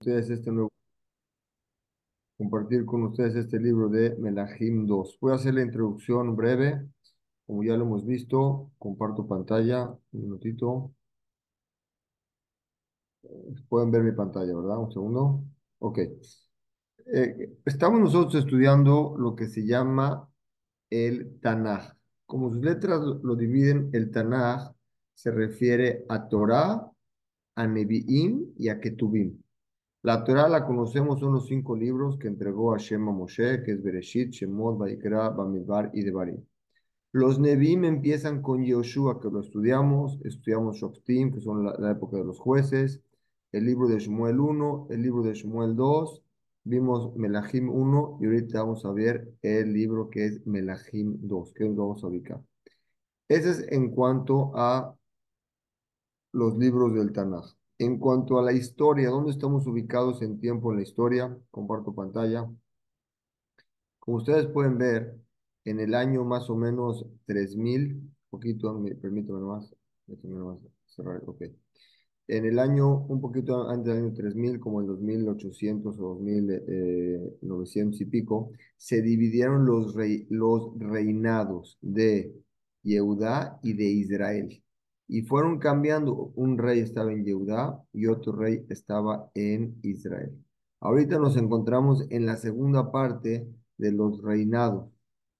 ustedes este nuevo, compartir con ustedes este libro de Melahim 2. Voy a hacer la introducción breve, como ya lo hemos visto, comparto pantalla, un minutito. Pueden ver mi pantalla, ¿verdad? Un segundo. Ok. Eh, estamos nosotros estudiando lo que se llama el Tanaj. Como sus letras lo dividen, el Tanaj se refiere a Torah, a Nevi'im y a Ketubim. La Torah la conocemos, son los cinco libros que entregó a Shema Moshe, que es Bereshit, Shemot, Vaikra, Bamidbar y Devarim. Los Nevi'im empiezan con Yoshua, que lo estudiamos, estudiamos Shoftim, que son la, época de los jueces, el libro de Shmuel 1, el libro de Shmuel 2, vimos Melahim 1 y ahorita vamos a ver el libro que es Melahim 2, que nos vamos a ubicar. Ese es en cuanto a los libros del Tanaj. En cuanto a la historia, ¿dónde estamos ubicados en tiempo en la historia? Comparto pantalla. Como ustedes pueden ver, en el año más o menos 3000, poquito, permítame más, déjenme cerrar, ok. En el año, un poquito antes del año 3000, como el 2800 o 2900 y pico, se dividieron los, los reinados de Yehudá y de Israel y fueron cambiando. Un rey estaba en Yehudá y otro rey estaba en Israel. Ahorita nos encontramos en la segunda parte de los reinados,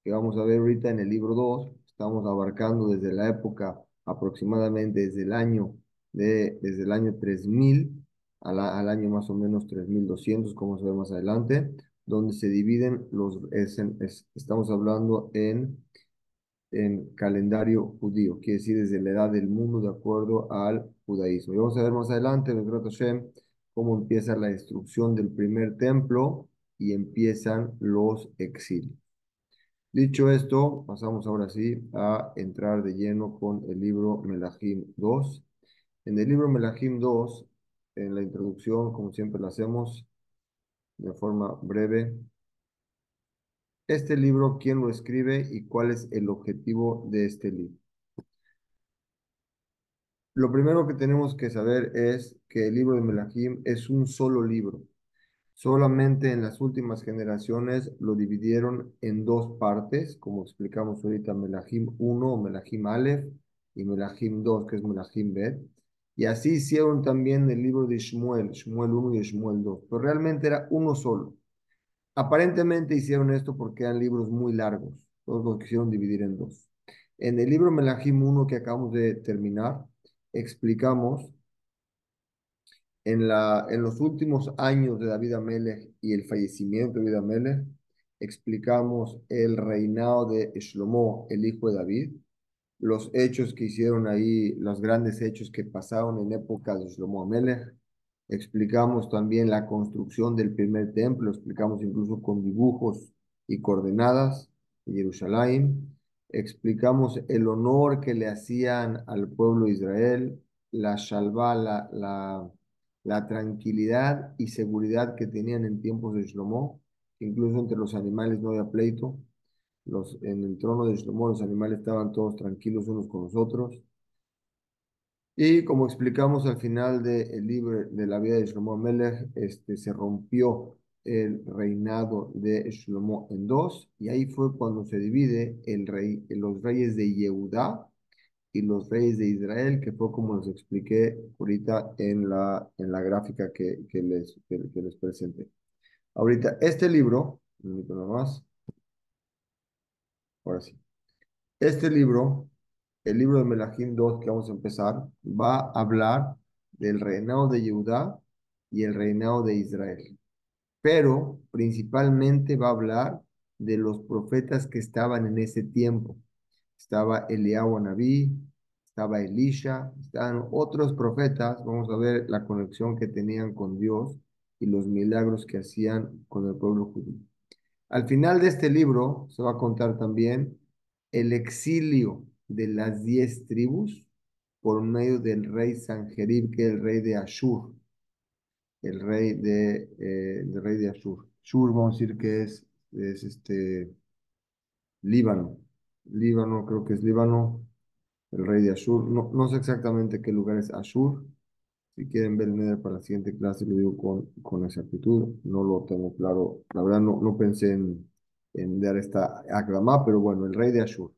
que vamos a ver ahorita en el libro 2. Estamos abarcando desde la época aproximadamente desde el año, de, desde el año 3000 al año más o menos 3200, como se ve más adelante, donde se dividen los, estamos hablando en en calendario judío, quiere decir desde la edad del mundo de acuerdo al judaísmo. Y vamos a ver más adelante, Hashem, cómo empieza la destrucción del primer templo y empiezan los exilios. Dicho esto, pasamos ahora sí a entrar de lleno con el libro Melahim 2. En el libro Melahim 2, en la introducción, como siempre lo hacemos, de forma breve, este libro, quién lo escribe y cuál es el objetivo de este libro. Lo primero que tenemos que saber es que el libro de Melahim es un solo libro. Solamente en las últimas generaciones lo dividieron en dos partes, como explicamos ahorita, Melahim 1 o Melahim Aleph y Melahim 2, que es Melahim Bet. Y así hicieron también el libro de Shmuel, Shmuel 1 y Shmuel 2, pero realmente era uno solo. Aparentemente hicieron esto porque eran libros muy largos, todos los quisieron dividir en dos. En el libro Melahim 1 que acabamos de terminar, explicamos en, la, en los últimos años de David Amelech y el fallecimiento de David Amelech, explicamos el reinado de Shlomo, el hijo de David, los hechos que hicieron ahí, los grandes hechos que pasaron en época de Shlomo Amelech, explicamos también la construcción del primer templo, explicamos incluso con dibujos y coordenadas de Jerusalén, explicamos el honor que le hacían al pueblo de Israel, la shalva, la, la, tranquilidad y seguridad que tenían en tiempos de Shlomo, incluso entre los animales no había pleito, los, en el trono de Shlomo los animales estaban todos tranquilos unos con los otros, y como explicamos al final del libro de la vida de Shlomo Melech, este, se rompió el reinado de Shlomo en dos, y ahí fue cuando se divide el rey, los reyes de Yehudá y los reyes de Israel, que fue como les expliqué ahorita en la, en la gráfica que, que les, que, les presenté. Ahorita, este libro, un nada más, ahora sí, este libro el libro de Melahim 2 que vamos a empezar va a hablar del reinado de Judá y el reinado de Israel. Pero principalmente va a hablar de los profetas que estaban en ese tiempo. Estaba Eliyahu Naví, estaba Elisha, estaban otros profetas. Vamos a ver la conexión que tenían con Dios y los milagros que hacían con el pueblo judío. Al final de este libro se va a contar también el exilio de las diez tribus por medio del rey Sanjerib, que es el rey de Ashur, el rey de, eh, rey de Ashur. Ashur, vamos a decir que es, es este Líbano. Líbano, creo que es Líbano, el rey de Ashur. No, no sé exactamente qué lugar es Ashur. Si quieren ver el para la siguiente clase, lo digo con, con exactitud. No lo tengo claro. La verdad, no, no pensé en, en dar esta aclamá, pero bueno, el rey de Ashur.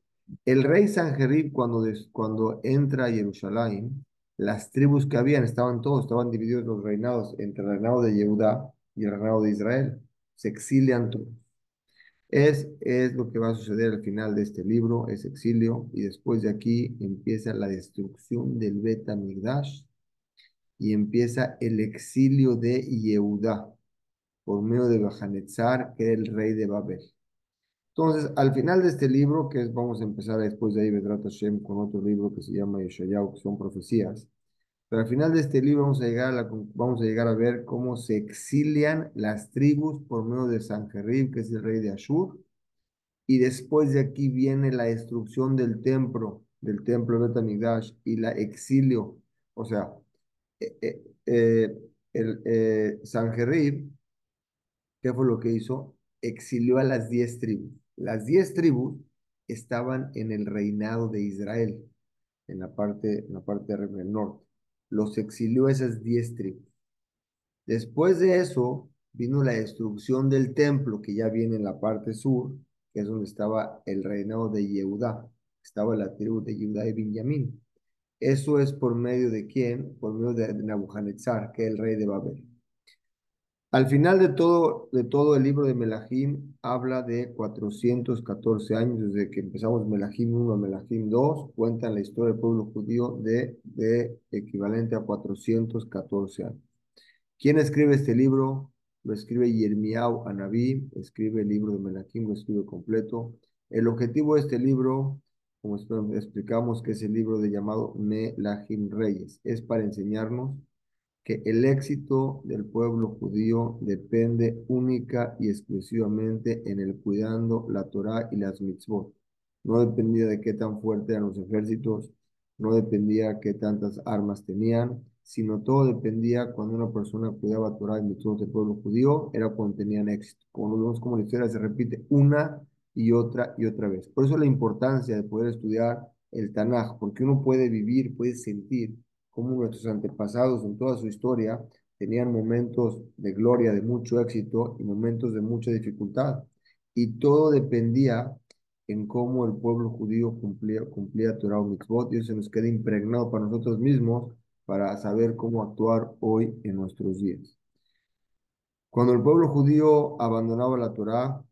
El rey Sanjerib, cuando, cuando entra a Jerusalén, las tribus que habían, estaban todos, estaban divididos los reinados entre el reinado de Yehudá y el reinado de Israel. Se exilian todos. Es, es lo que va a suceder al final de este libro, es exilio, y después de aquí empieza la destrucción del Bet HaMikdash y empieza el exilio de Yehudá por medio de Bajanetzar, que era el rey de Babel. Entonces, al final de este libro, que es, vamos a empezar después de ahí, Vedrat Hashem, con otro libro que se llama Yeshayahu, que son profecías. Pero al final de este libro vamos a llegar a, la, vamos a, llegar a ver cómo se exilian las tribus por medio de Sanjerib, que es el rey de Ashur, y después de aquí viene la destrucción del templo, del templo de Betamigdash y la exilio. O sea, eh, eh, eh, eh, Sanjerib, ¿qué fue lo que hizo? Exilió a las diez tribus. Las diez tribus estaban en el reinado de Israel, en la parte, en la parte del norte. Los exilió esas diez tribus. Después de eso, vino la destrucción del templo, que ya viene en la parte sur, que es donde estaba el reinado de Yehudá. Estaba la tribu de Yehudá y Benjamín. Eso es por medio de quién? Por medio de Nabucodonosor, que es el rey de Babel. Al final de todo, de todo el libro de Melahim habla de 414 años desde que empezamos Melahim 1 a Melahim 2, cuentan la historia del pueblo judío de, de equivalente a 414 años. ¿Quién escribe este libro? Lo escribe Yirmiyahu Anabí, escribe el libro de Melahim, lo escribe completo. El objetivo de este libro, como explicamos, que es el libro de llamado Melahim Reyes, es para enseñarnos que el éxito del pueblo judío depende única y exclusivamente en el cuidando la Torá y las mitzvot. No dependía de qué tan fuertes eran los ejércitos, no dependía qué tantas armas tenían, sino todo dependía cuando una persona cuidaba Torah y mitzvot del pueblo judío, era cuando tenían éxito. Como vemos como la historia se repite una y otra y otra vez. Por eso la importancia de poder estudiar el Tanaj, porque uno puede vivir, puede sentir cómo nuestros antepasados en toda su historia tenían momentos de gloria, de mucho éxito y momentos de mucha dificultad. Y todo dependía en cómo el pueblo judío cumplía, cumplía Torah o mitzvot, y eso se nos queda impregnado para nosotros mismos para saber cómo actuar hoy en nuestros días. Cuando el pueblo judío abandonaba la Torah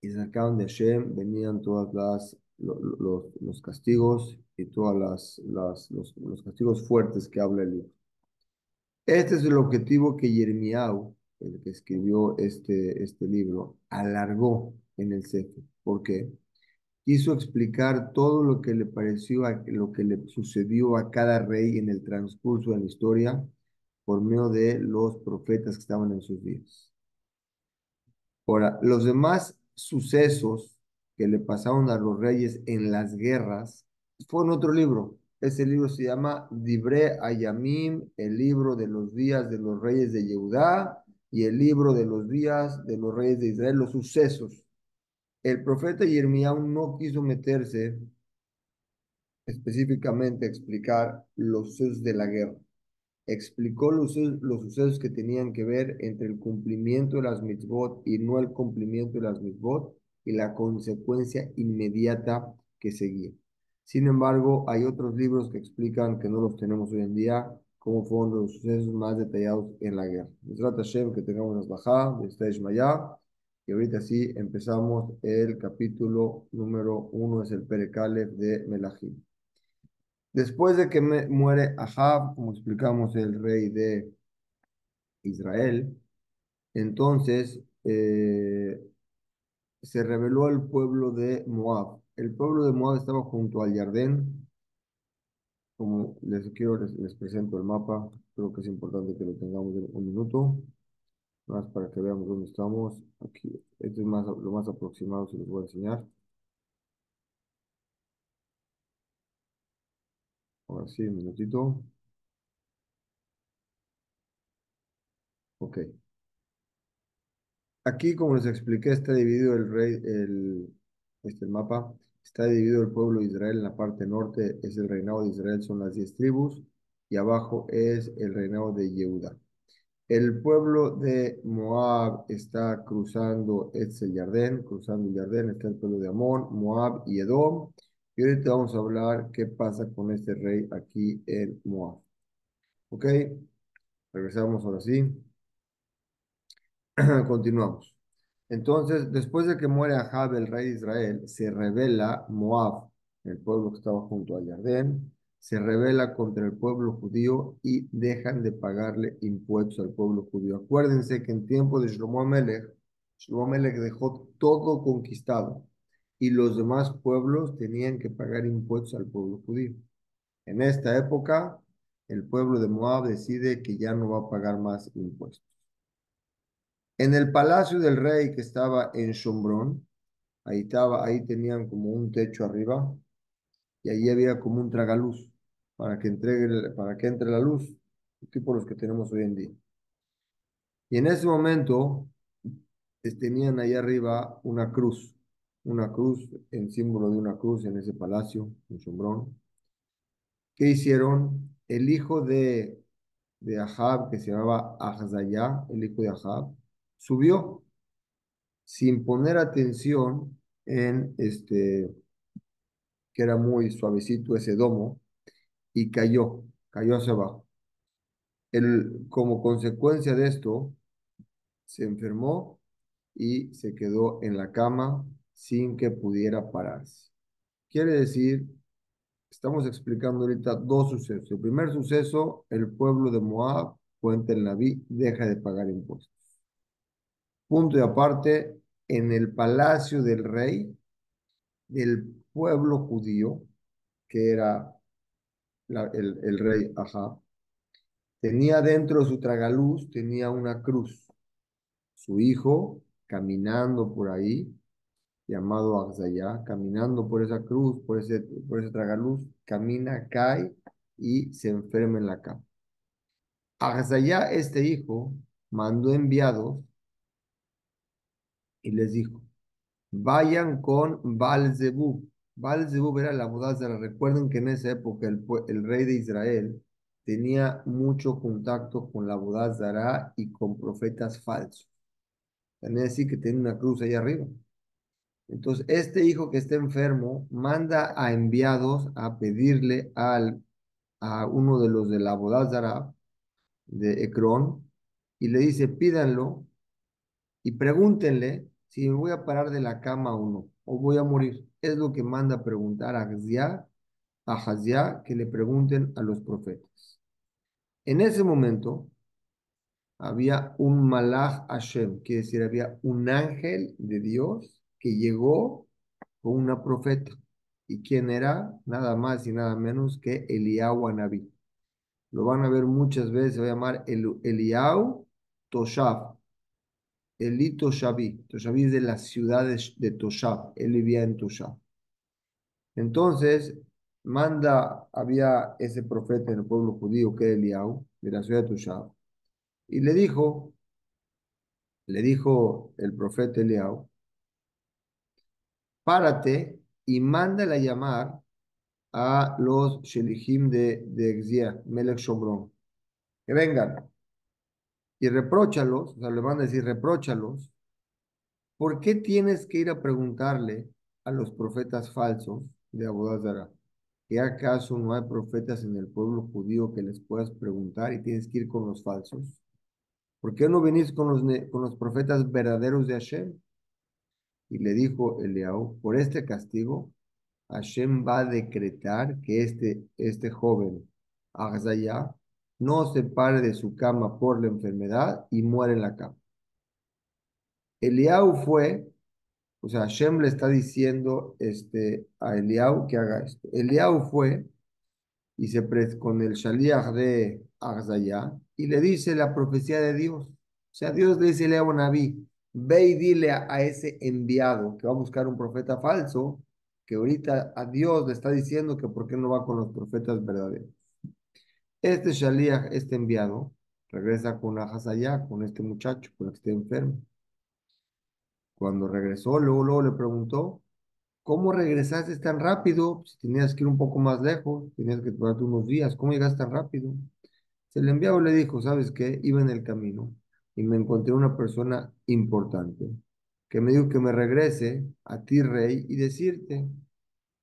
y sacaban de Hashem, venían todas las los, castigos y todas las, las los, castigos fuertes que habla el libro. Este es el objetivo que Yermiau, el que escribió este, este libro, alargó en el Sefer. ¿Por qué? Quiso explicar todo lo que le pareció, a, lo que le sucedió a cada rey en el transcurso de la historia por medio de los profetas que estaban en sus días. Ahora, los demás sucesos que le pasaron a los reyes en las guerras, fue en otro libro. Ese libro se llama Dibre Ayamim, el libro de los días de los reyes de Yehudá y el libro de los días de los reyes de Israel, los sucesos. El profeta Yermiau no quiso meterse específicamente a explicar los sucesos de la guerra. Explicó los, los sucesos que tenían que ver entre el cumplimiento de las mitzvot y no el cumplimiento de las mitzvot y la consecuencia inmediata que seguía. Sin embargo, hay otros libros que explican que no los tenemos hoy en día, cómo fueron los sucesos más detallados en la guerra. trata Hashem, que tengamos las bajadas, de Ishmaya, y ahorita sí empezamos el capítulo número uno, es el Perekalev de Melahim. Después de que muere Ahab, como explicamos, el rey de Israel, entonces eh, se reveló al pueblo de Moab. El pueblo de Moab estaba junto al Jardín. Como les quiero, les, presento el mapa. Creo que es importante que lo tengamos en un minuto. Más para que veamos dónde estamos. Aquí, este es más, lo más aproximado se les voy a enseñar. Ahora sí, un minutito. Ok. Aquí, como les expliqué, está dividido el rey, el, este mapa, está dividido el pueblo de Israel en la parte norte, es el reinado de Israel, son las diez tribus, y abajo es el reinado de Yehuda. El pueblo de Moab está cruzando este Yardén, cruzando el Yardén, está el pueblo de Amón, Moab y Edom. Y ahorita vamos a hablar qué pasa con este rey aquí en Moab. ¿Ok? Regresamos ahora sí. Continuamos. Entonces, después de que muere Ahab, el rey de Israel, se revela Moab, el pueblo que estaba junto a Yardén, se revela contra el pueblo judío y dejan de pagarle impuestos al pueblo judío. Acuérdense que en tiempo de Shlomo Amelech, Shlomo Amelech dejó todo conquistado y los demás pueblos tenían que pagar impuestos al pueblo judío. En esta época, el pueblo de Moab decide que ya no va a pagar más impuestos. En el palacio del rey que estaba en Shombrón, ahí, estaba, ahí tenían como un techo arriba y ahí había como un tragaluz para que, entregue, entre la luz, tipo los que tenemos hoy en día. Y en ese momento tenían ahí arriba una cruz, una cruz en símbolo de una cruz en ese palacio, en Shombrón. ¿Qué hicieron? El hijo de, de Ahab, que se llamaba Ahazayá, el hijo de Ahab, subió sin poner atención en este, que era muy suavecito ese domo, y cayó, cayó hacia abajo. El, como consecuencia de esto, se enfermó y se quedó en la cama sin que pudiera pararse. Quiere decir, estamos explicando ahorita dos sucesos. El primer suceso, el pueblo de Moab, cuenta el Naví, deja de pagar impuestos. Punto y aparte, en el palacio del rey, del pueblo judío, que era el, rey Ahab, tenía dentro de su tragaluz, tenía una cruz. Su hijo, caminando por ahí, llamado Agzayá, caminando por esa cruz, por ese, por ese tragaluz, camina, cae y se enferma en la cama. Agzayá, este hijo, mandó enviados y les dijo, vayan con Balzebub. Balzebub era la Bodázara. Recuerden que en esa época el, rey de Israel tenía mucho contacto con la Bodázara y con profetas falsos. También decir que tiene una cruz ahí arriba. Entonces, este hijo que está enfermo manda a enviados a pedirle al, a uno de los de la Bodázara de Ecrón y le dice, pídanlo y pregúntenle si voy a parar de la cama o no, o voy a morir. Es lo que manda preguntar a Haziá, a que le pregunten a los profetas. En ese momento había un malach Hashem, quiere decir, había un ángel de Dios que llegó con una profeta. ¿Y quién era? Nada más y nada menos que Eliyahu Anabí. Lo van a ver muchas veces, se va a llamar El, Eliyahu Toshav. Eli Toshaví. Toshaví es de la ciudad de, Toshav. Él vivía en Toshav. Entonces, manda, había ese profeta en el pueblo judío que era Eliyahu, de la ciudad de Toshav. Y le dijo, le dijo el profeta Eliyahu, párate y mándale a llamar a los Shelihim de, de Exia, Melech Shomron, que vengan y repróchalos, o sea, le van a decir, repróchalos, ¿por qué tienes que ir a preguntarle a los profetas falsos de Abodazara? ¿Que acaso no hay profetas en el pueblo judío que les puedas preguntar y tienes que ir con los falsos? ¿Por qué no venís con los, con los profetas verdaderos de Hashem? Y le dijo Eliau, por este castigo, Hashem va a decretar que este, este joven, Agzayah, no se pare de su cama por la enfermedad y muere en la cama. Eliau fue, o sea, Hashem le está diciendo este, a Eliau que haga esto. Eliau fue y se con el shaliach de Agzayah y le dice la profecía de Dios. O sea, Dios le dice a Eliau Naví, ve y dile a, a ese enviado que va a buscar un profeta falso, que ahorita a Dios le está diciendo que por qué no va con los profetas verdaderos. Este Shaliach, este enviado, regresa con Ahazayá, con este muchacho, con el que está enfermo. Cuando regresó, luego, le preguntó, ¿cómo regresaste tan rápido? Si tenías que ir un poco más lejos, tenías que tomarte unos días, ¿cómo llegaste tan rápido? El enviado le dijo, ¿sabes qué? Iba en el camino y me encontré una persona importante que me dijo que me regrese a ti, rey, y decirte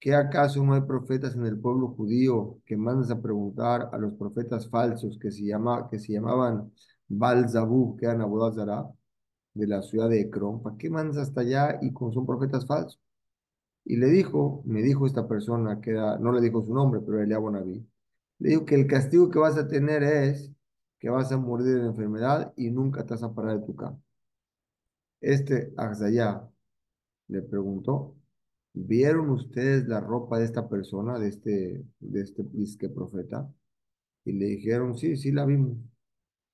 que acaso no hay profetas en el pueblo judío que mandes a preguntar a los profetas falsos que se, llama, que se llamaban Balzabú, que eran Abodazara, de la ciudad de Ecrón, ¿para qué mandas hasta allá y con son profetas falsos? Y le dijo, me dijo esta persona, que era, no le dijo su nombre, pero Eliab Naví, le dijo que el castigo que vas a tener es que vas a morir de enfermedad y nunca te vas a parar de tu cama. Este Azayá le preguntó, ¿vieron ustedes la ropa de esta persona, de este, de este disque profeta? Y le dijeron, sí, sí la vimos.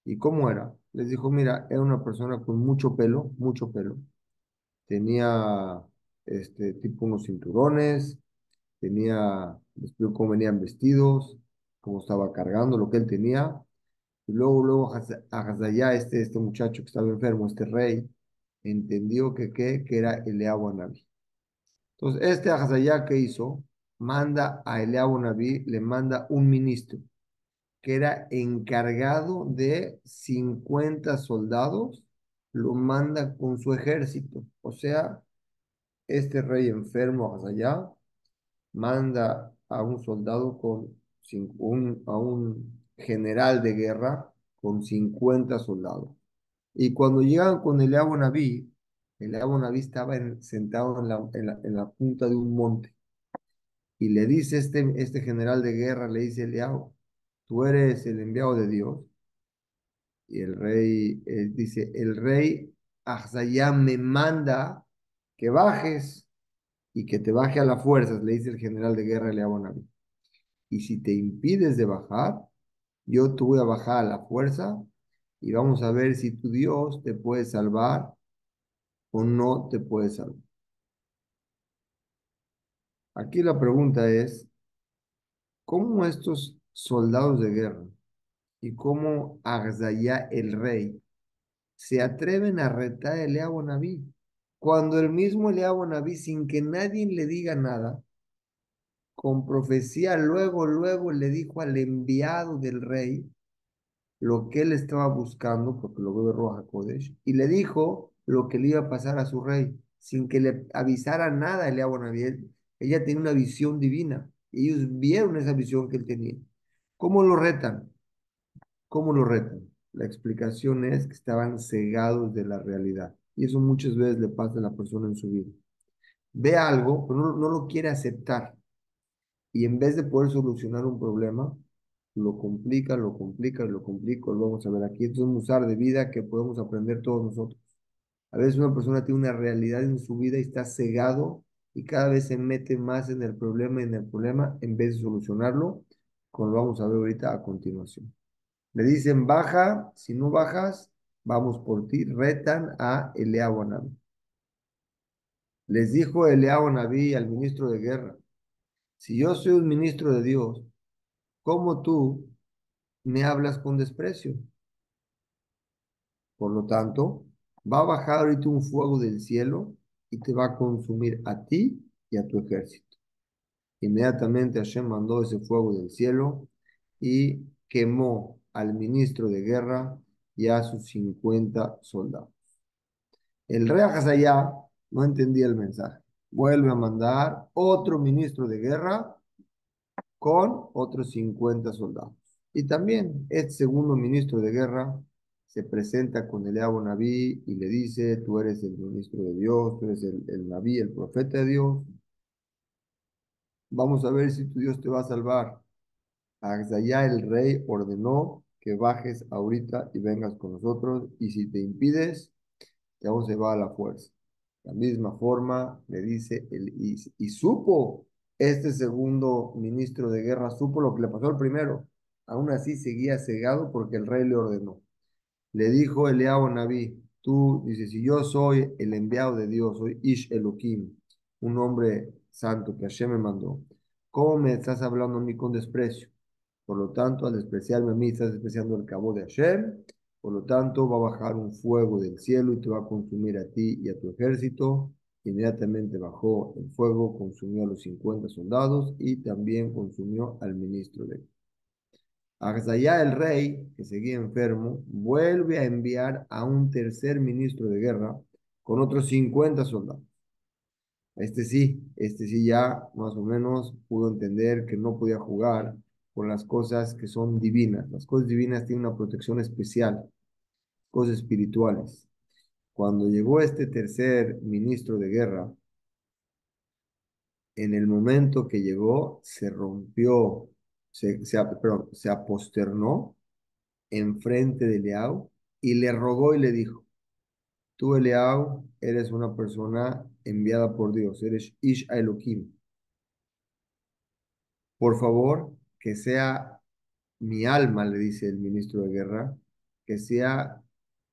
¿Y cómo era? Les dijo, mira, era una persona con mucho pelo, mucho pelo. Tenía este tipo unos cinturones, tenía, les explico cómo venían vestidos, cómo estaba cargando, lo que él tenía. Y luego, luego Hazayá, este, este muchacho que estaba enfermo, este rey, entendió que, que, que era Eliabu Naví. Entonces, este Hazayá que hizo, manda a Eliabu Naví, le manda un ministro que era encargado de 50 soldados, lo manda con su ejército. O sea, este rey enfermo Hazayá manda a un soldado con un, a un general de guerra con 50 soldados. Y cuando llegan con el Naví, el Naví estaba sentado en la, en, la, punta de un monte. Y le dice este, este general de guerra, le dice Eliabo, tú eres el enviado de Dios. Y el rey él dice, el rey Ahzayá me manda que bajes y que te baje a las fuerzas, le dice el general de guerra Eliabo Naví. Y si te impides de bajar, yo te voy a bajar a la fuerza y vamos a ver si tu Dios te puede salvar o no te puede salvar. Aquí la pregunta es, ¿cómo estos soldados de guerra y cómo Arzayá el rey se atreven a retar a Eliabo Naví? Cuando el mismo Eliabo Naví, sin que nadie le diga nada, con profecía, luego, luego le dijo al enviado del rey lo que él estaba buscando, porque lo veo Roja Kodesh, y le dijo lo que le iba a pasar a su rey, sin que le avisara nada a Naviel. Ella tenía una visión divina. Ellos vieron esa visión que él tenía. ¿Cómo lo retan? ¿Cómo lo retan? La explicación es que estaban cegados de la realidad. Y eso muchas veces le pasa a la persona en su vida. Ve algo, pero no, no lo quiere aceptar y en vez de poder solucionar un problema, lo complica, lo complica, lo complica, lo vamos a ver aquí. Es un usar de vida que podemos aprender todos nosotros. A veces una persona tiene una realidad en su vida y está cegado y cada vez se mete más en el problema en el problema en vez de solucionarlo, como lo vamos a ver ahorita a continuación. Le dicen, baja, si no bajas, vamos por ti, retan a Eliabo Naví. Les dijo Eliabo Naví al ministro de guerra, si yo soy un ministro de Dios, ¿cómo tú me hablas con desprecio? Por lo tanto, va a bajar ahorita un fuego del cielo y te va a consumir a ti y a tu ejército. Inmediatamente Hashem mandó ese fuego del cielo y quemó al ministro de guerra y a sus 50 soldados. El rey Hazayá no entendía el mensaje vuelve a mandar otro ministro de guerra con otros 50 soldados. Y también este segundo ministro de guerra se presenta con el Naví y le dice, tú eres el ministro de Dios, tú eres el, el Naví, el profeta de Dios. Vamos a ver si tu Dios te va a salvar. Axayá el rey ordenó que bajes ahorita y vengas con nosotros y si te impides, te vamos a llevar a la fuerza. La misma forma le dice el y, supo este segundo ministro de guerra, supo lo que le pasó al primero. Aún así seguía cegado porque el rey le ordenó. Le dijo Eliabo Naví, tú dices, si yo soy el enviado de Dios, soy Ish Elohim, un hombre santo que Hashem me mandó, ¿cómo me estás hablando a mí con desprecio? Por lo tanto, al despreciarme a mí, estás despreciando el cabo de Hashem por lo tanto, va a bajar un fuego del cielo y te va a consumir a ti y a tu ejército. Inmediatamente bajó el fuego, consumió a los 50 soldados y también consumió al ministro de Arzayá el rey, que seguía enfermo, vuelve a enviar a un tercer ministro de guerra con otros 50 soldados. Este sí, este sí ya más o menos pudo entender que no podía jugar con las cosas que son divinas. Las cosas divinas tienen una protección especial, cosas espirituales. Cuando llegó este tercer ministro de guerra, en el momento que llegó, se rompió, se, se, perdón, se aposternó enfrente de Leao y le rogó y le dijo, tú Leao eres una persona enviada por Dios, eres Ish Elohim. Por favor, que sea mi alma, le dice el ministro de guerra, que sea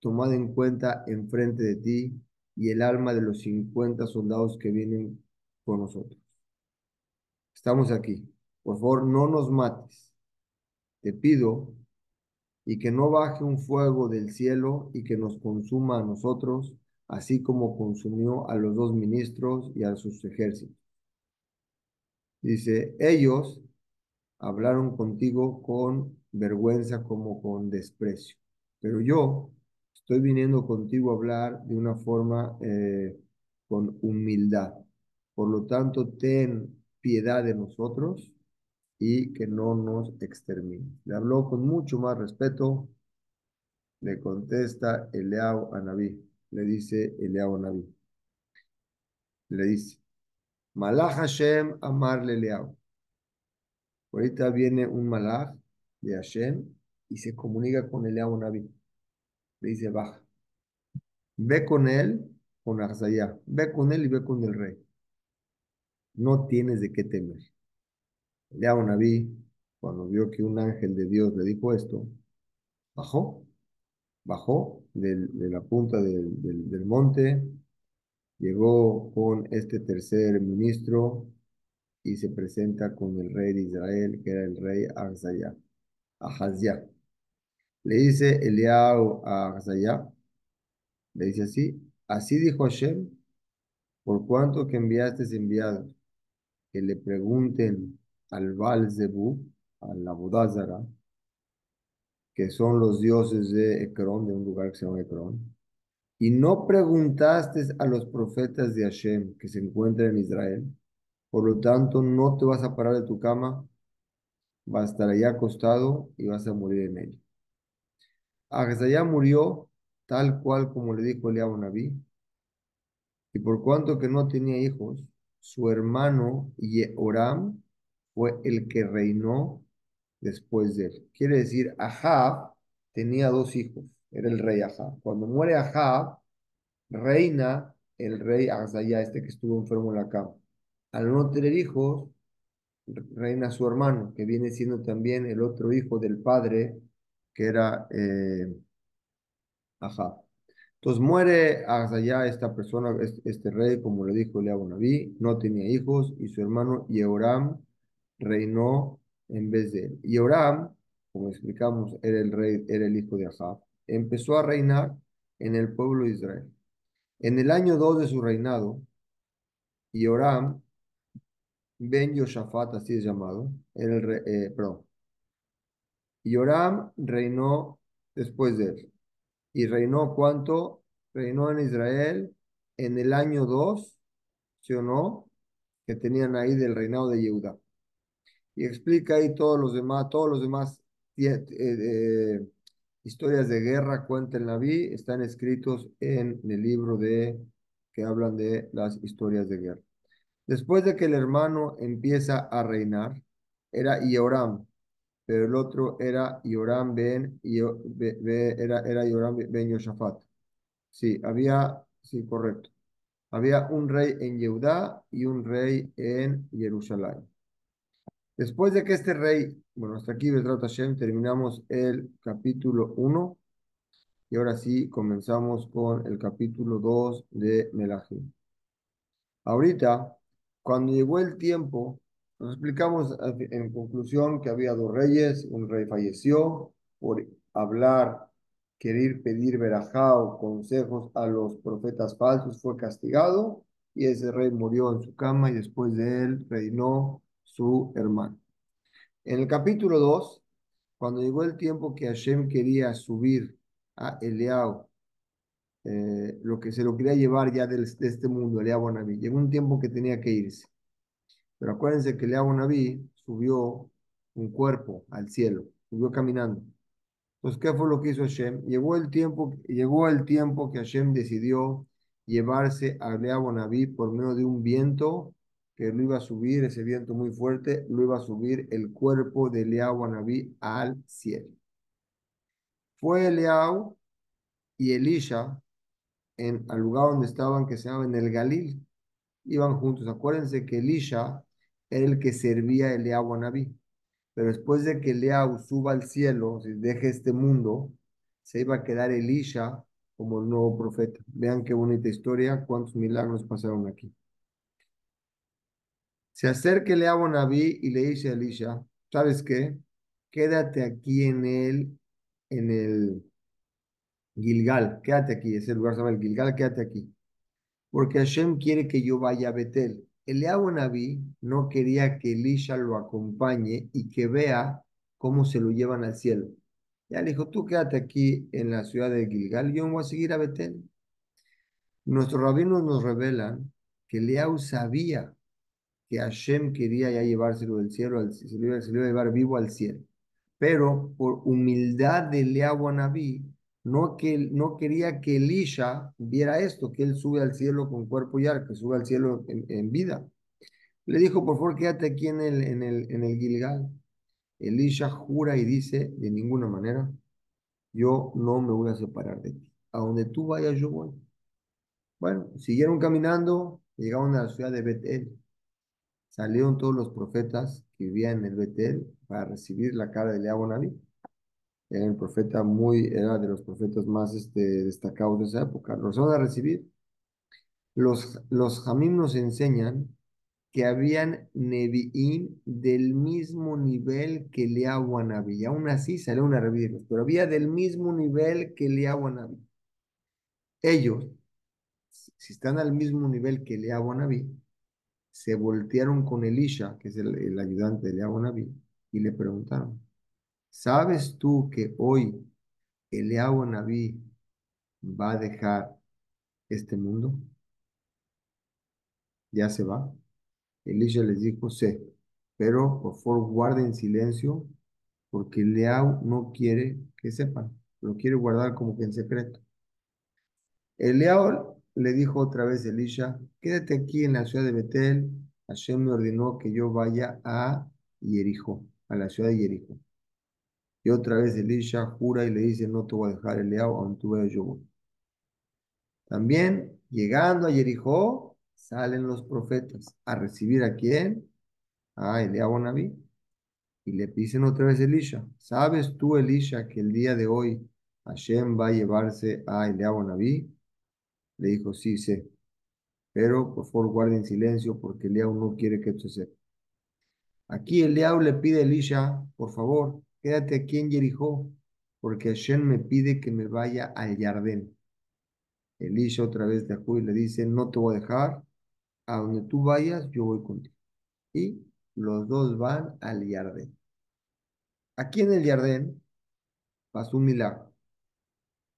tomada en cuenta enfrente de ti y el alma de los 50 soldados que vienen con nosotros. Estamos aquí. Por favor, no nos mates. Te pido y que no baje un fuego del cielo y que nos consuma a nosotros, así como consumió a los dos ministros y a sus ejércitos. Dice, ellos hablaron contigo con vergüenza como con desprecio, pero yo estoy viniendo contigo a hablar de una forma eh, con humildad. Por lo tanto, ten piedad de nosotros y que no nos extermine. Le habló con mucho más respeto. Le contesta Eleao a Naví. Le dice Eleao a Naví. Le dice, Malach Hashem amarle Eleao. Ahorita viene un malach de Hashem y se comunica con Eleao Naví. Le dice, baja. Ve con él, con Arzayá. Ve con él y ve con el rey. No tienes de qué temer. Naví, cuando vio que un ángel de Dios le dijo esto, bajó, bajó de la punta del, monte, llegó con este tercer ministro y se presenta con el rey de Israel, que era el rey Ahazayá. Ahazia. Le dice Eliao a le dice así, así dijo Hashem, por cuanto que enviaste enviados, que le pregunten al Baal Zebú, al Abudazara, que son los dioses de Ecrón, de un lugar que se llama Ecrón, y no preguntaste a los profetas de Hashem que se encuentran en Israel, por lo tanto no te vas a parar de tu cama, vas a estar allá acostado y vas a morir en ella. allá murió tal cual como le dijo Eliab Naví, y por cuanto que no tenía hijos, su hermano Yehoram fue el que reinó después de él. Quiere decir, Ahab tenía dos hijos, era el rey Ahab. Cuando muere Ahab, reina el rey Azayá, este que estuvo enfermo en la cama. Al no tener hijos, reina su hermano, que viene siendo también el otro hijo del padre, que era eh, Ahab. Entonces muere allá esta persona, este, rey, como le dijo Eliabu Naví, no tenía hijos, y su hermano Yehoram reinó en vez de él. Yehoram, como explicamos, era el rey, era el hijo de Ahab, empezó a reinar en el pueblo de Israel. En el año 2 de su reinado, Yehoram, Ben Yoshafat, así es llamado, era el rey, eh, perdón, Yoram reinó después de él. ¿Y reinó cuánto? Reinó en Israel en el año 2, ¿sí o no? Que tenían ahí del reinado de Yehuda. Y explica ahí todos los demás, todos los demás eh, eh, historias de guerra, cuenta el Naví, están escritos en el libro de que hablan de las historias de guerra. Después de que el hermano empieza a reinar, era Ioram, pero el otro era Yoram ben, era, era ben Yoshafat. Sí, había, sí, correcto. Había un rey en Yehudá y un rey en Jerusalén. Después de que este rey, bueno, hasta aquí, Bedrat Hashem, terminamos el capítulo 1 y ahora sí comenzamos con el capítulo 2 de Melahim. Ahorita, cuando llegó el tiempo nos explicamos en conclusión que había dos reyes, un rey falleció por hablar, querer pedir verajá o consejos a los profetas falsos, fue castigado, y ese rey murió en su cama y después de él reinó su hermano. En el capítulo 2, cuando llegó el tiempo que Hashem quería subir a Eliao, eh, lo que se lo quería llevar ya de este mundo, Eliao Naví, llegó un tiempo que tenía que irse. Pero acuérdense que Eliao Naví subió un cuerpo al cielo, subió caminando. Entonces, ¿qué fue lo que hizo Hashem? Llegó el tiempo, llegó el tiempo que Hashem decidió llevarse a Eliao Naví por medio de un viento que lo iba a subir, ese viento muy fuerte, lo iba a subir el cuerpo de Eliao Naví al cielo. Fue Eliao y Elisha en, al lugar donde estaban, que se llama en el Galil. Iban juntos. Acuérdense que Elisha era el que servía a Eliao a Naví. Pero después de que Eliao suba al cielo, si deje este mundo, se iba a quedar Elisha como el nuevo profeta. Vean qué bonita historia, cuántos milagros pasaron aquí. Se acerca a Naví y le dice a Elisha, ¿sabes qué? Quédate aquí en el, en el Gilgal, quédate aquí, ese lugar se llama el Gilgal, quédate aquí. Porque Hashem quiere que yo vaya a Betel. Eliabu Naví no quería que Elisha lo acompañe y que vea cómo se lo llevan al cielo. Ya le dijo, tú quédate aquí en la ciudad de Gilgal, yo voy a seguir a Betel. Nuestros rabinos nos revelan que Eliabu sabía que Hashem quería ya llevárselo del cielo, se lo iba a llevar vivo al cielo. Pero por humildad de Eliabu Naví, no, que, no quería que Elisha viera esto, que él sube al cielo con cuerpo y arco, que sube al cielo en, vida. Le dijo, por favor, quédate aquí en el, en el, en el Gilgal. Elisha jura y dice, de ninguna manera, yo no me voy a separar de ti. A donde tú vayas, yo voy. Bueno, siguieron caminando, llegaron a la ciudad de Betel. Salieron todos los profetas que vivían en el Betel para recibir la cara de Leabo Naví. Era el profeta muy, era de los profetas más este, destacados de esa época. Los van a recibir. Los, los Jamim nos enseñan que habían Nevi'im del mismo nivel que Eliyahu Naví. Aún así salieron a revivirlos, pero había del mismo nivel que Naví. Ellos, si están al mismo nivel que Naví, se voltearon con Elisha, que es el, ayudante de Naví, y le preguntaron, ¿Sabes tú que hoy Eliahu Naví va a dejar este mundo? ¿Ya se va? Elisha les dijo, sí, pero por favor guarden silencio porque Eliahu no quiere que sepan, lo quiere guardar como que en secreto. Eliahu le dijo otra vez Elisha, quédate aquí en la ciudad de Betel, Hashem me ordenó que yo vaya a Jericho, a la ciudad de Jericho. Y otra vez Elisha jura y le dice, no te voy a dejar el leao, aunque tú veas yo También, llegando a Jericó, salen los profetas a recibir a quién? A Eliao Naví. Y le dicen otra vez Elisha, ¿sabes tú, Elisha, que el día de hoy Hashem va a llevarse a Eliao Naví? Le dijo, sí, sé. Pero por favor guarden silencio porque Eliao no quiere que esto se sepa. Aquí Eliao le pide a Elisha, por favor, quédate aquí en Jericó, porque Hashem me pide que me vaya al jardín. Elisha otra vez de y le dice, no te voy a dejar, a donde tú vayas, yo voy contigo. Y los dos van al jardín. Aquí en el jardín pasó un milagro.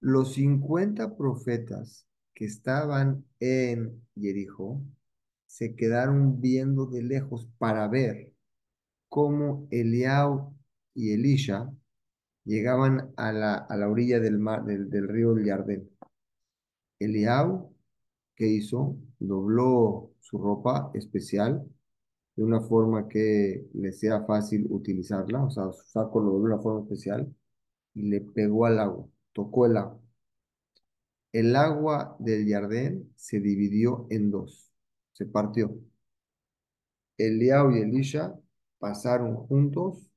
Los 50 profetas que estaban en Jericó se quedaron viendo de lejos para ver cómo Eliao y Elisha llegaban a la, a la orilla del, mar, del, del río Yardén. Eliau, ¿qué hizo? Dobló su ropa especial de una forma que le sea fácil utilizarla, o sea, su saco lo dobló de una forma especial y le pegó al agua, tocó el agua. El agua del Yardén se dividió en dos, se partió. Eliau y Elisha pasaron juntos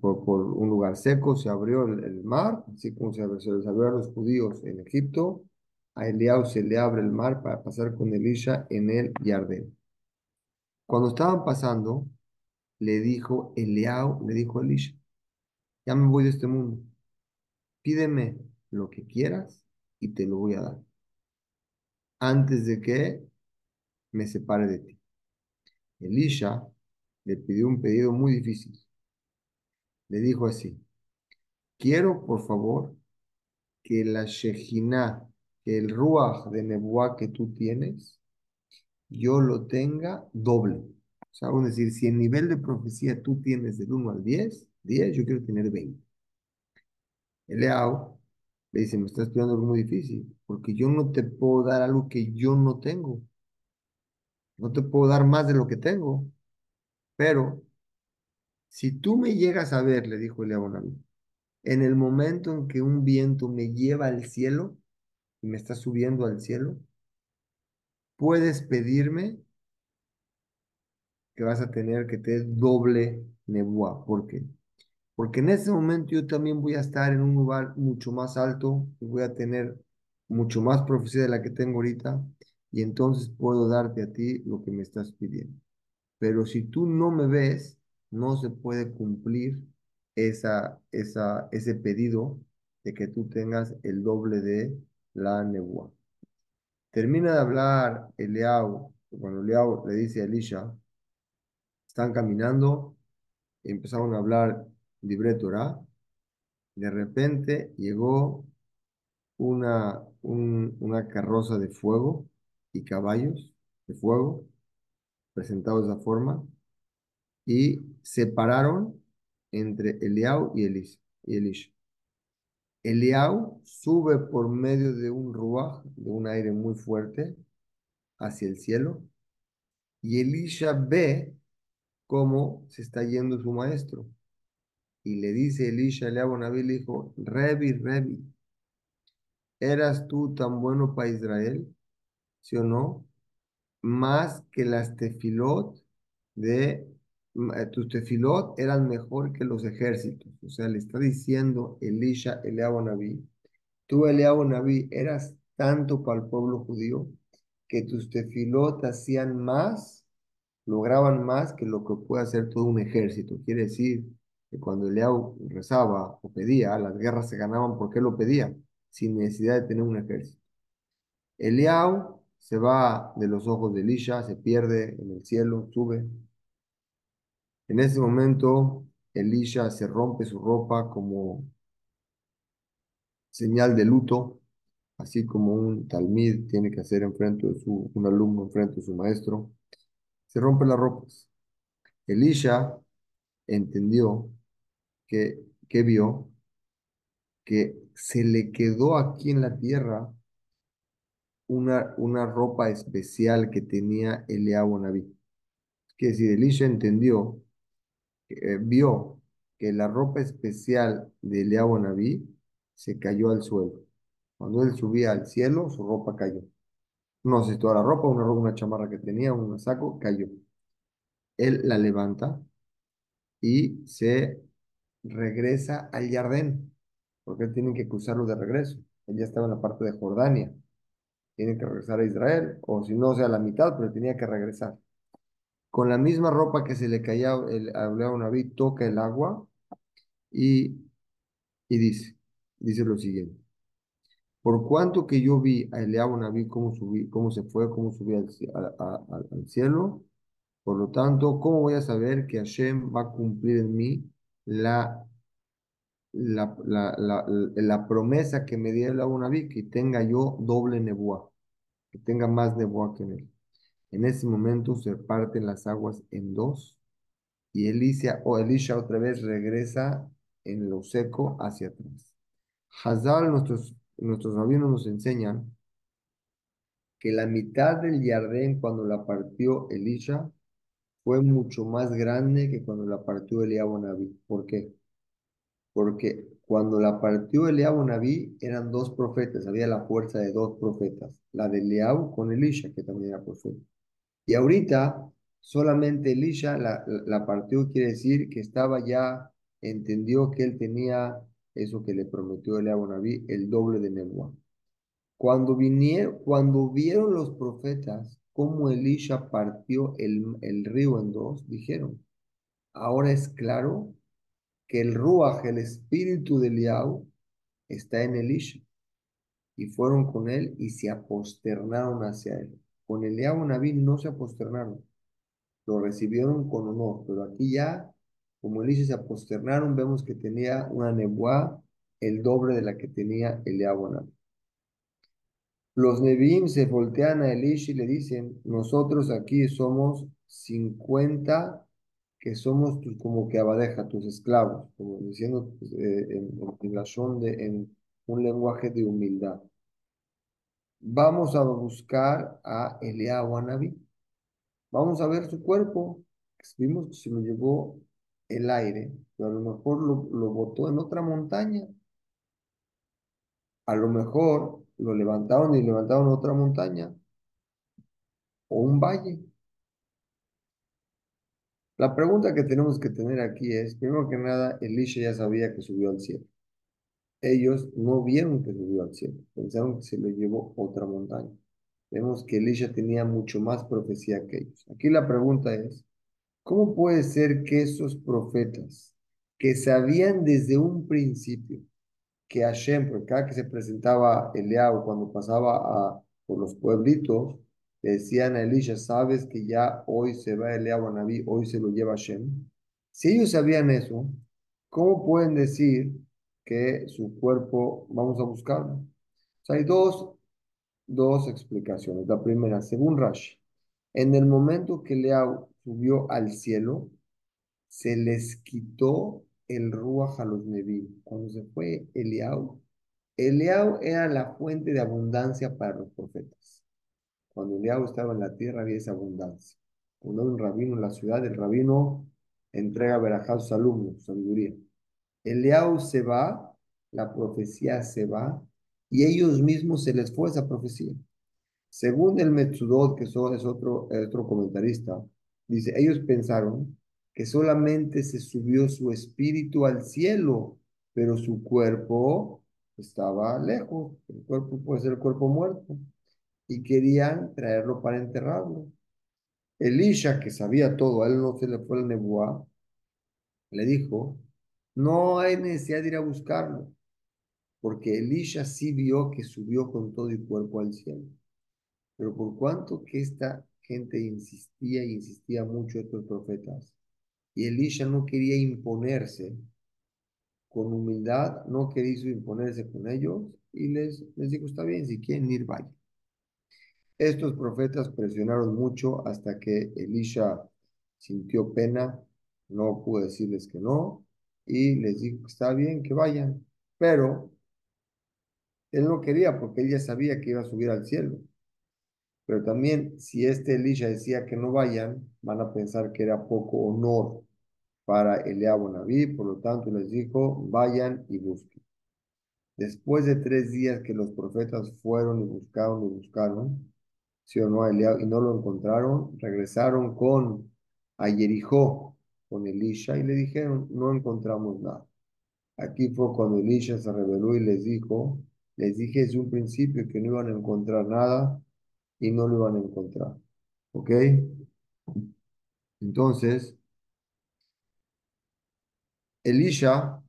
por, un lugar seco, se abrió el, mar, así como se, se, les abrió a los judíos en Egipto, a Eliao se le abre el mar para pasar con Elisha en el Jardín. Cuando estaban pasando, le dijo Eliao, le dijo Elisha, ya me voy de este mundo, pídeme lo que quieras y te lo voy a dar. antes de que me separe de ti. Elisha le pidió un pedido muy difícil. Le dijo así, quiero por favor que la Shejina, que el Ruach de Nebuá que tú tienes, yo lo tenga doble. O sea, vamos a decir, si el nivel de profecía tú tienes del 1 al 10, 10, yo quiero tener 20. Eleao le dice, me estás pidiendo algo muy difícil, porque yo no te puedo dar algo que yo no tengo. No te puedo dar más de lo que tengo. Pero si tú me llegas a ver, le dijo Eliab a en el momento en que un viento me lleva al cielo y me está subiendo al cielo, puedes pedirme que vas a tener que tener doble nebuá. ¿Por qué? Porque en ese momento yo también voy a estar en un lugar mucho más alto y voy a tener mucho más profecía de la que tengo ahorita y entonces puedo darte a ti lo que me estás pidiendo. Pero si tú no me ves, no se puede cumplir esa, esa, ese pedido de que tú tengas el doble de la nebuá. Termina de hablar Eliau, cuando Eliau le dice a Elisha, están caminando, empezaron a hablar libre Torah, de repente llegó una, una carroza de fuego y caballos de fuego, presentados de esa forma, y separaron entre Eliau. Y Elisha. Eliau sube por medio de un ruaj, de un aire muy fuerte, hacia el cielo, y Elisha ve cómo se está yendo su maestro. Y le dice Elisha, Eliab Naví, le dijo, Revi, Revi, ¿eras tú tan bueno para Israel? ¿Sí o no? Más que las tefilot de eh, tus tefilot eran mejor que los ejércitos. O sea, le está diciendo Elisha, Eliab Naví, tú Eliab Naví eras tanto para el pueblo judío que tus tefilot hacían más, lograban más que lo que puede hacer todo un ejército. Quiere decir que cuando Eliab rezaba o pedía, las guerras se ganaban porque lo pedía, sin necesidad de tener un ejército. Eliab se va de los ojos de Elisha, se pierde en el cielo, sube. En ese momento, Elisha se rompe su ropa como señal de luto, así como un talmid tiene que hacer enfrente de su, alumno enfrente de su maestro. Se rompe las ropas. Elisha entendió que, que vio que se le quedó aquí en la tierra una, una ropa especial que tenía Eliab Naví. Que decir, Elisha entendió, eh, vio que la ropa especial de Naví se cayó al suelo. Cuando él subía al cielo, su ropa cayó. No sé, toda la ropa, una ropa, una chamarra que tenía, un saco, cayó. Él la levanta y se regresa al jardín, porque él tiene que cruzarlo de regreso. Él ya estaba en la parte de Jordania. Tiene que regresar a Israel, o si no, sea la mitad, pero tenía que regresar. Con la misma ropa que se le caía el, a Naví, toca el agua y, y dice, dice lo siguiente. Por cuanto que yo vi a Eliab cómo, cómo se fue, cómo subía al, al cielo, por lo tanto, ¿cómo voy a saber que Hashem va a cumplir en mí la, la, la, la, promesa que me dio el Naví, que tenga yo doble nebuá, que tenga más nebuá que en él? En ese momento se parten las aguas en dos y Elisha, o Elisha otra vez regresa en lo seco hacia atrás. Hazal, nuestros, nuestros rabinos nos enseñan que la mitad del jardín cuando la partió Elisha fue mucho más grande que cuando la partió Eliab Naví. ¿Por qué? Porque cuando la partió Eliab Naví eran dos profetas, había la fuerza de dos profetas, la de Eliab con Elisha, que también era profeta. Y ahorita solamente Elisha la, la partió, quiere decir que estaba ya, entendió que él tenía eso que le prometió Eliab Naví, el doble de Nebuá. Cuando vinieron, cuando vieron los profetas cómo Elisha partió el, el río en dos, dijeron, ahora es claro que el Ruach, el espíritu de Eliau, está en Elisha. y fueron con él y se aposternaron hacia él. Con Eliab Naví no se aposternaron, lo recibieron con honor, pero aquí ya, como Elisha se aposternaron, vemos que tenía una nebuá el doble de la que tenía Eliab Naví. Los Nevi'im se voltean a Elisha y le dicen, nosotros aquí somos 50 que somos tus, como que abadeja, tus esclavos, como diciendo pues, eh, en, de, un lenguaje de humildad. Vamos a buscar a Eliahu Anabí. Vamos a ver su cuerpo. Vimos que se lo llevó el aire, pero a lo mejor lo botó en otra montaña. A lo mejor lo levantaron y levantaron otra montaña o un valle. La pregunta que tenemos que tener aquí es, primero que nada, Elisha ya sabía que subió al cielo. Ellos no vieron que subió al cielo, pensaron que se lo llevó otra montaña. Vemos que Elisha tenía mucho más profecía que ellos. Aquí la pregunta es, ¿cómo puede ser que esos profetas que sabían desde un principio que Hashem, porque cada que se presentaba Eliab cuando pasaba por los pueblitos, decían a Elisha, sabes que ya hoy se va Eliab a Naví, hoy se lo lleva Hashem. Si ellos sabían eso, ¿cómo pueden decir que su cuerpo vamos a buscarlo? hay dos, dos explicaciones. La primera, según Rashi, en el momento que Eliab subió al cielo, se les quitó el Ruach Neví. Cuando se fue Eliau, Eliau era la fuente de abundancia para los profetas. Cuando Eliau estaba en la tierra había esa abundancia. Cuando un rabino en la ciudad, el rabino entrega a a sus alumnos, sabiduría. Eliau se va, la profecía se va, y ellos mismos se les fue esa profecía. Según el Metzudot, que es otro, otro comentarista, dice, ellos pensaron que solamente se subió su espíritu al cielo, pero su cuerpo estaba lejos. El cuerpo puede ser el cuerpo muerto. Y querían traerlo para enterrarlo. Elisha, que sabía todo, a él no se le fue el nebuá, le dijo, no hay necesidad de ir a buscarlo, porque Elisha sí vio que subió con todo el cuerpo al cielo. Pero por cuanto que esta gente insistía y insistía mucho estos profetas, y Elisha no quería imponerse con humildad, no quería imponerse con ellos y les, les dijo, está bien, si quieren ir, vayan. Estos profetas presionaron mucho hasta que Elisha sintió pena, no pudo decirles que no, y les dijo, está bien, que vayan, pero él no quería porque él ya sabía que iba a subir al cielo. Pero también, si este Elisha decía que no vayan, van a pensar que era poco honor para Eliab Naví, por lo tanto les dijo, vayan y busquen. Después de tres días que los profetas fueron y buscaron y buscaron, sí o no, a Eliab, y no lo encontraron, regresaron con a con Elisha, y le dijeron, no encontramos nada. Aquí fue cuando Elisha se reveló y les dijo, les dije desde un principio que no iban a encontrar nada y no lo iban a encontrar. ¿Ok? Entonces, Elisha,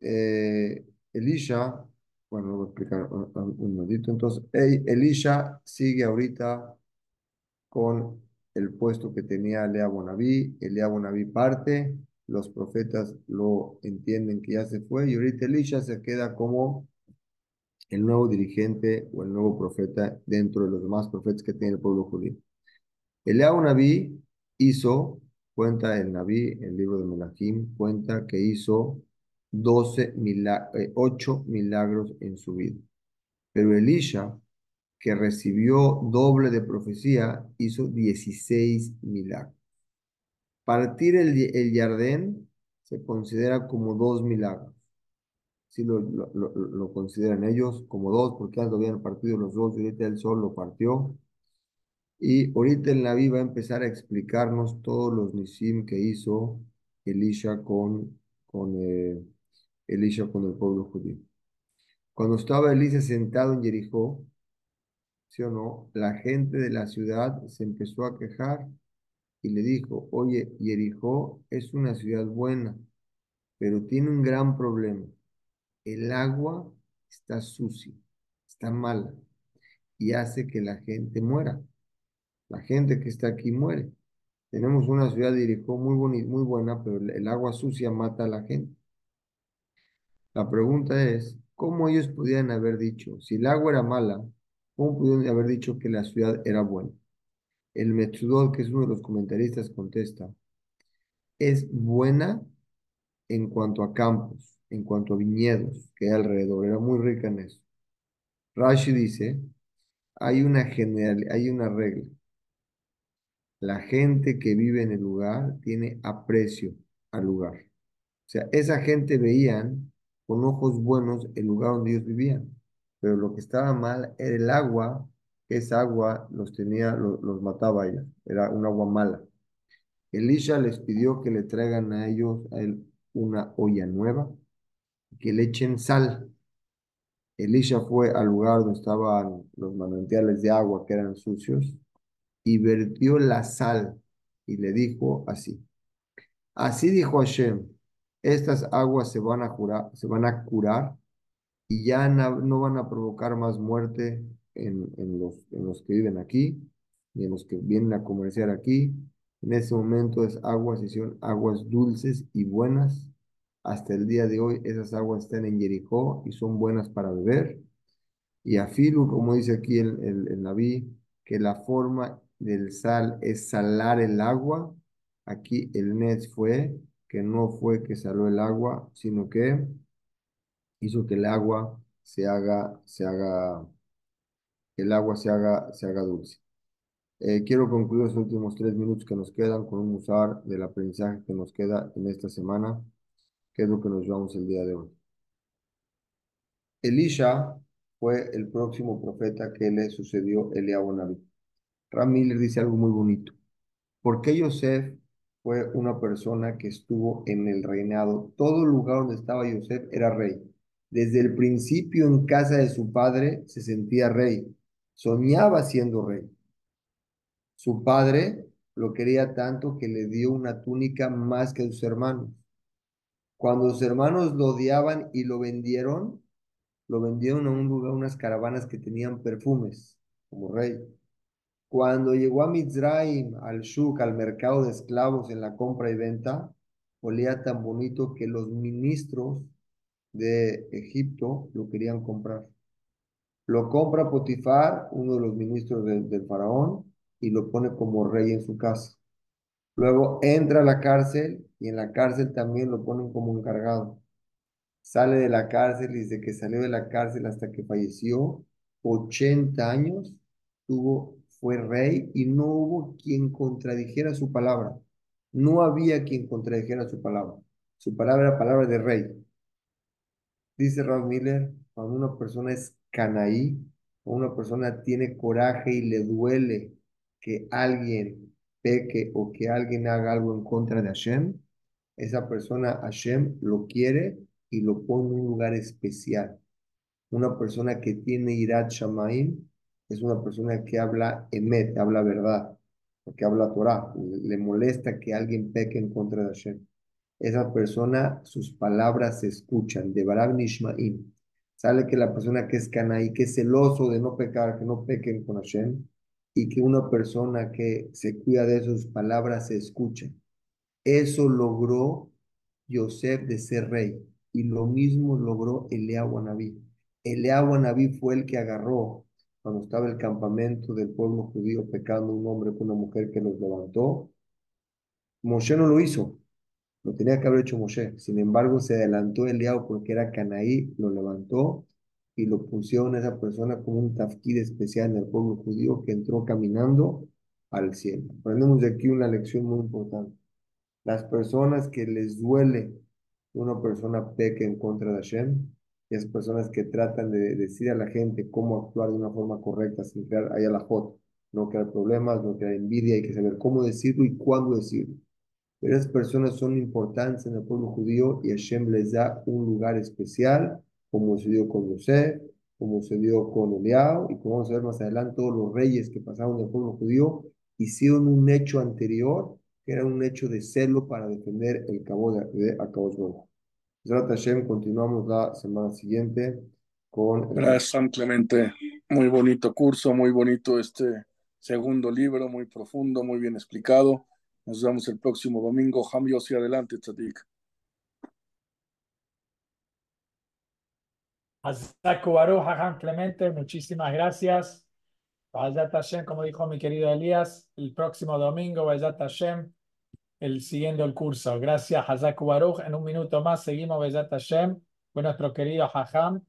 eh, Elisha, bueno, voy a explicar un, un Entonces, Elisha sigue ahorita con el puesto que tenía Lea Bonaví. Lea Bonaví parte, los profetas lo entienden que ya se fue y ahorita Elisha se queda como el nuevo dirigente o el nuevo profeta dentro de los demás profetas que tiene el pueblo judío. Eliabu Naví hizo, cuenta el Naví, el libro de Melachim, cuenta que hizo 12 8 milagros en su vida. Pero Elisha, que recibió doble de profecía, hizo 16 milagros. Partir el, el Yardén se considera como dos milagros sí lo, lo, consideran ellos como dos, porque antes habían partido los dos y ahorita el sol lo partió. Y ahorita el Naví va a empezar a explicarnos todos los nisim que hizo Elisha con, con, eh, Elisha con el pueblo judío. Cuando estaba Elisha sentado en Jericó, ¿sí o no? La gente de la ciudad se empezó a quejar y le dijo, oye, Jericó es una ciudad buena, pero tiene un gran problema el agua está sucia, está mala y hace que la gente muera. La gente que está aquí muere. Tenemos una ciudad de Jericó muy, bonita, muy buena, pero el agua sucia mata a la gente. La pregunta es, ¿cómo ellos podían haber dicho, si el agua era mala, cómo pudieron haber dicho que la ciudad era buena? El Metzudot, que es uno de los comentaristas, contesta, es buena en cuanto a campos, en cuanto a viñedos que hay alrededor, era muy rica en eso. Rashi dice, hay una general, hay una regla. La gente que vive en el lugar tiene aprecio al lugar. O sea, esa gente veían con ojos buenos el lugar donde ellos vivían. Pero lo que estaba mal era el agua, que esa agua los tenía, los, mataba a. Era un agua mala. Elisha les pidió que le traigan a ellos a él una olla nueva, que le echen sal. Elisha fue al lugar donde estaban los manantiales de agua que eran sucios y vertió la sal y le dijo así. Así dijo Hashem, estas aguas se van a, curar, se van a curar y ya no, van a provocar más muerte en, los, en los que viven aquí, ni en los que vienen a comerciar aquí. En ese momento es aguas y son aguas dulces y buenas. Hasta el día de hoy esas aguas están en Jericó y son buenas para beber. Y afilu, como dice aquí el, el, el Naví, que la forma del sal es salar el agua. Aquí el Netz fue que no fue que saló el agua, sino que hizo que el agua se haga, se haga, el agua se haga, se haga dulce. Eh, quiero concluir los últimos tres minutos que nos quedan con un usar del aprendizaje que nos queda en esta semana, que es lo que nos llevamos el día de hoy. Elisha fue el próximo profeta que le sucedió Eliabu Naví. Ram Miller dice algo muy bonito. ¿Por qué Yosef fue una persona que estuvo en el reinado. Todo lugar donde estaba Yosef era rey. Desde el principio en casa de su padre se sentía rey. Soñaba siendo rey. Su padre lo quería tanto que le dio una túnica más que a sus hermanos. Cuando sus hermanos lo odiaban y lo vendieron, lo vendieron a un lugar, unas caravanas que tenían perfumes como rey. Cuando llegó a Mizraim, al Shuk, al mercado de esclavos en la compra y venta, olía tan bonito que los ministros de Egipto lo querían comprar. Lo compra Potifar, uno de los ministros del faraón, y lo pone como rey en su casa. Luego entra a la cárcel y en la cárcel también lo ponen como encargado. Sale de la cárcel y desde que salió de la cárcel hasta que falleció, 80 años, tuvo fue rey y no hubo quien contradijera su palabra. No había quien contradijera su palabra. Su palabra era palabra de rey. Dice Ralph Miller, cuando una persona es canaí, o una persona tiene coraje y le duele que alguien peque o que alguien haga algo en contra de Hashem, esa persona Hashem lo quiere y lo pone en un lugar especial. Una persona que tiene Irat Shamaim es una persona que habla emet, habla verdad, porque habla Torah, le, molesta que alguien peque en contra de Hashem. Esa persona, sus palabras se escuchan, de Barab Nishmaim. Sale que la persona que es canaí, que es celoso de no pecar, que no pequen con Hashem, y que una persona que se cuida de sus palabras se escucha. Eso logró Yosef de ser rey, y lo mismo logró Eliahu Anabí. Eliahu Anabí fue el que agarró cuando estaba el campamento del pueblo judío pecando un hombre con una mujer que los levantó, Moshe no lo hizo, lo tenía que haber hecho Moshe. Sin embargo, se adelantó Eliao porque era Canaí, lo levantó y lo pusieron a esa persona como un tafkid especial en el pueblo judío que entró caminando al cielo. Aprendemos de aquí una lección muy importante. Las personas que les duele una persona peque en contra de Hashem, es personas que tratan de decir a la gente cómo actuar de una forma correcta sin crear ahí a la foto, no crear problemas, no crear envidia, hay que saber cómo decirlo y cuándo decirlo. Pero esas personas son importantes en el pueblo judío y Hashem les da un lugar especial, como se dio con José, como se dio con Eliao y como vamos a ver más adelante, todos los reyes que pasaron del pueblo judío hicieron un hecho anterior, que era un hecho de celo para defender el cabo de, de Hashem, continuamos la semana siguiente. con... Gracias, San Clemente. Muy bonito curso, muy bonito este segundo libro, muy profundo, muy bien explicado. Nos vemos el próximo domingo. Ham Yossi, adelante, Tzadik. Hajam Clemente, muchísimas gracias. Hashem, como dijo mi querido Elías, el próximo domingo, Vayat Hashem, el siguiendo el curso. Gracias, Hazaku Baruch. En un minuto más seguimos Vayat Hashem con nuestro querido Hajam.